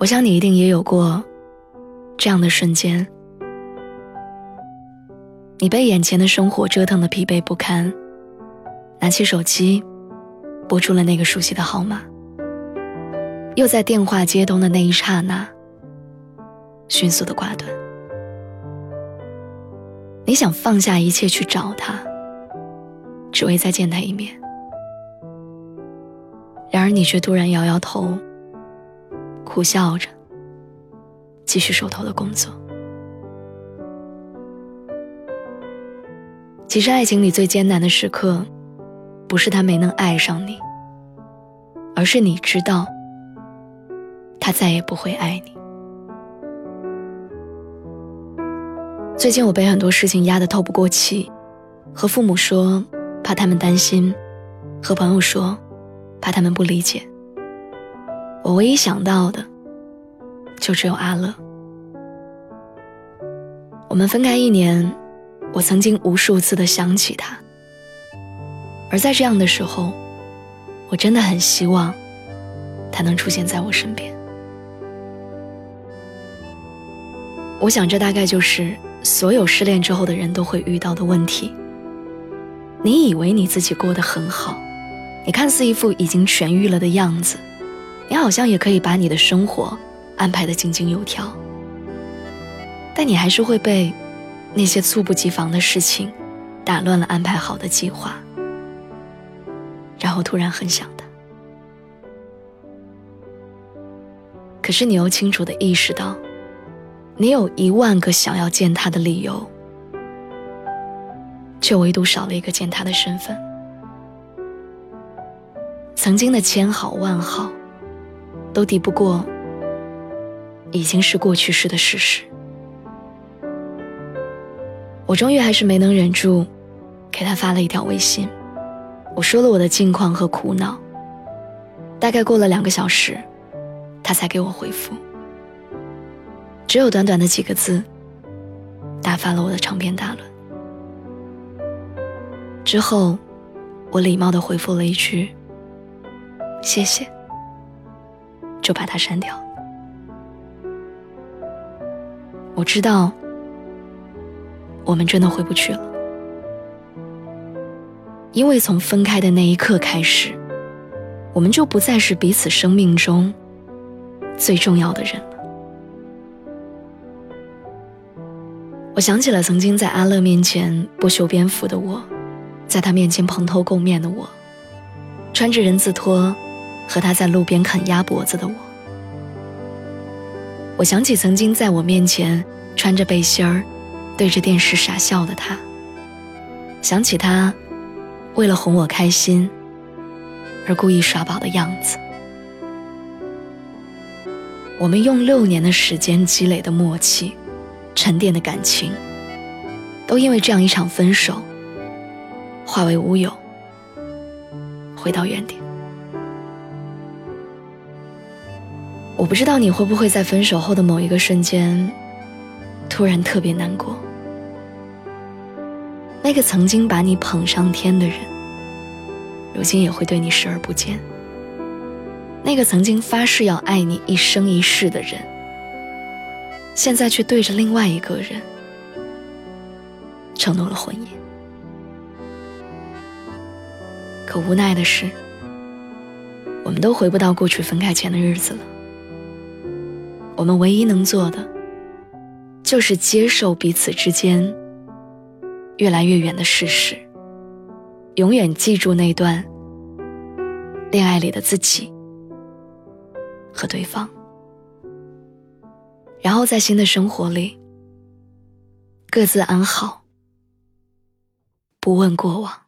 我想你一定也有过这样的瞬间：你被眼前的生活折腾的疲惫不堪，拿起手机，拨出了那个熟悉的号码，又在电话接通的那一刹那，迅速的挂断。你想放下一切去找他，只为再见他一面，然而你却突然摇摇头。苦笑着，继续手头的工作。其实，爱情里最艰难的时刻，不是他没能爱上你，而是你知道，他再也不会爱你。最近我被很多事情压得透不过气，和父母说怕他们担心，和朋友说怕他们不理解。我唯一想到的，就只有阿乐。我们分开一年，我曾经无数次的想起他，而在这样的时候，我真的很希望他能出现在我身边。我想，这大概就是所有失恋之后的人都会遇到的问题。你以为你自己过得很好，你看似一副已经痊愈了的样子。你好像也可以把你的生活安排的井井有条，但你还是会被那些猝不及防的事情打乱了安排好的计划，然后突然很想他。可是你又清楚的意识到，你有一万个想要见他的理由，却唯独少了一个见他的身份。曾经的千好万好。都抵不过已经是过去式的事实。我终于还是没能忍住，给他发了一条微信，我说了我的近况和苦恼。大概过了两个小时，他才给我回复，只有短短的几个字，打发了我的长篇大论。之后，我礼貌的回复了一句：“谢谢。”就把它删掉。我知道，我们真的回不去了，因为从分开的那一刻开始，我们就不再是彼此生命中最重要的人了。我想起了曾经在阿乐面前不修边幅的我，在他面前蓬头垢面的我，穿着人字拖。和他在路边啃鸭脖子的我，我想起曾经在我面前穿着背心儿，对着电视傻笑的他，想起他为了哄我开心而故意耍宝的样子。我们用六年的时间积累的默契、沉淀的感情，都因为这样一场分手化为乌有，回到原点。我不知道你会不会在分手后的某一个瞬间，突然特别难过。那个曾经把你捧上天的人，如今也会对你视而不见。那个曾经发誓要爱你一生一世的人，现在却对着另外一个人承诺了婚姻。可无奈的是，我们都回不到过去分开前的日子了。我们唯一能做的，就是接受彼此之间越来越远的事实，永远记住那段恋爱里的自己和对方，然后在新的生活里各自安好，不问过往。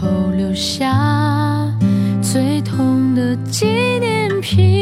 后留下最痛的纪念品？